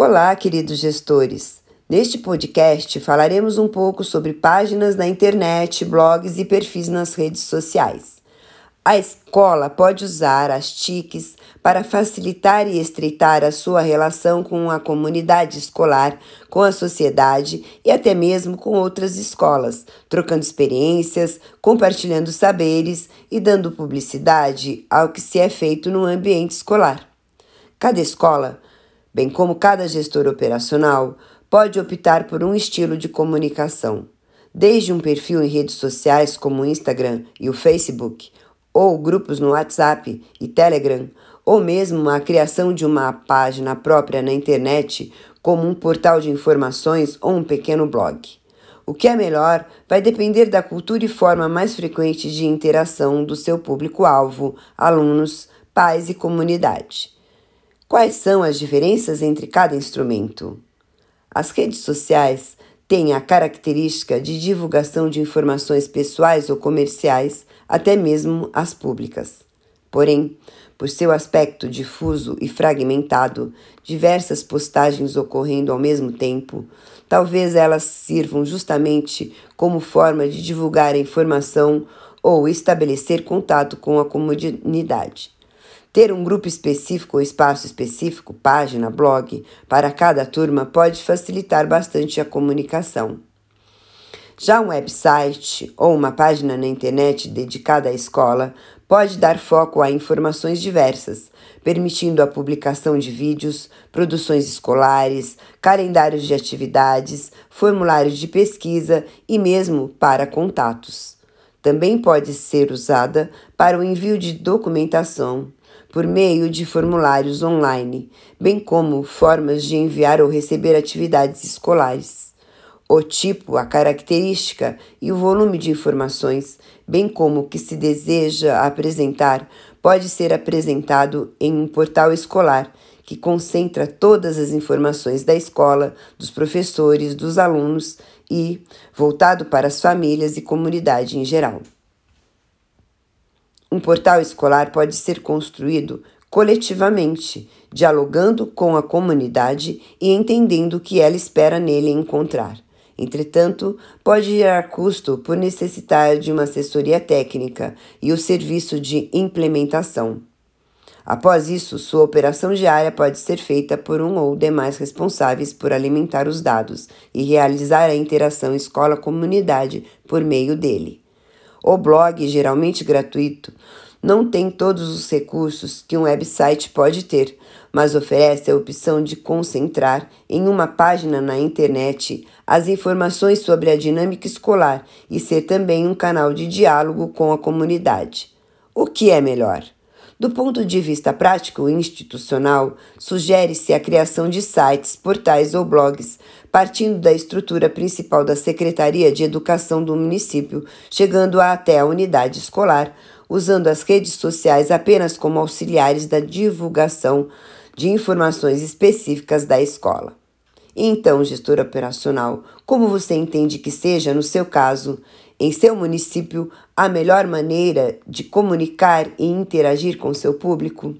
Olá, queridos gestores! Neste podcast falaremos um pouco sobre páginas na internet, blogs e perfis nas redes sociais. A escola pode usar as TICs para facilitar e estreitar a sua relação com a comunidade escolar, com a sociedade e até mesmo com outras escolas, trocando experiências, compartilhando saberes e dando publicidade ao que se é feito no ambiente escolar. Cada escola bem como cada gestor operacional, pode optar por um estilo de comunicação, desde um perfil em redes sociais como o Instagram e o Facebook, ou grupos no WhatsApp e Telegram, ou mesmo a criação de uma página própria na internet, como um portal de informações ou um pequeno blog. O que é melhor vai depender da cultura e forma mais frequente de interação do seu público-alvo, alunos, pais e comunidade. Quais são as diferenças entre cada instrumento? As redes sociais têm a característica de divulgação de informações pessoais ou comerciais, até mesmo as públicas. Porém, por seu aspecto difuso e fragmentado, diversas postagens ocorrendo ao mesmo tempo, talvez elas sirvam justamente como forma de divulgar a informação ou estabelecer contato com a comunidade. Ter um grupo específico ou espaço específico, página, blog, para cada turma pode facilitar bastante a comunicação. Já um website ou uma página na internet dedicada à escola pode dar foco a informações diversas, permitindo a publicação de vídeos, produções escolares, calendários de atividades, formulários de pesquisa e mesmo para contatos. Também pode ser usada para o envio de documentação, por meio de formulários online, bem como formas de enviar ou receber atividades escolares. O tipo, a característica e o volume de informações, bem como o que se deseja apresentar, pode ser apresentado em um portal escolar que concentra todas as informações da escola, dos professores, dos alunos e voltado para as famílias e comunidade em geral. Um portal escolar pode ser construído coletivamente, dialogando com a comunidade e entendendo o que ela espera nele encontrar. Entretanto, pode gerar custo por necessitar de uma assessoria técnica e o serviço de implementação. Após isso, sua operação diária pode ser feita por um ou demais responsáveis por alimentar os dados e realizar a interação escola-comunidade por meio dele. O blog, geralmente gratuito, não tem todos os recursos que um website pode ter, mas oferece a opção de concentrar em uma página na internet as informações sobre a dinâmica escolar e ser também um canal de diálogo com a comunidade. O que é melhor? Do ponto de vista prático e institucional, sugere-se a criação de sites, portais ou blogs, partindo da estrutura principal da Secretaria de Educação do município, chegando até a unidade escolar, usando as redes sociais apenas como auxiliares da divulgação de informações específicas da escola. Então, gestor operacional, como você entende que seja, no seu caso, em seu município, a melhor maneira de comunicar e interagir com seu público?